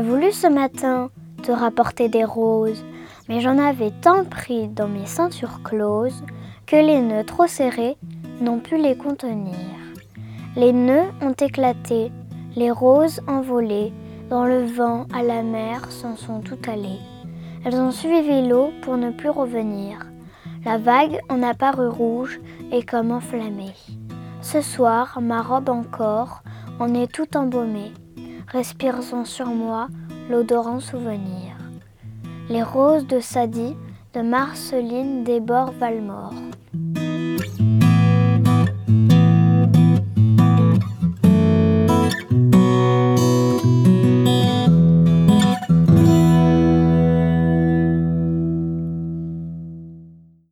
voulu ce matin te rapporter des roses, mais j'en avais tant pris dans mes ceintures closes que les nœuds trop serrés n'ont pu les contenir. Les nœuds ont éclaté, les roses envolées, dans le vent à la mer s'en sont toutes allées. Elles ont suivi l'eau pour ne plus revenir. La vague en a paru rouge et comme enflammée. Ce soir, ma robe encore en est tout embaumée. Respirant sur moi l'odorant souvenir. Les roses de Sadie, de Marceline, bords Valmore.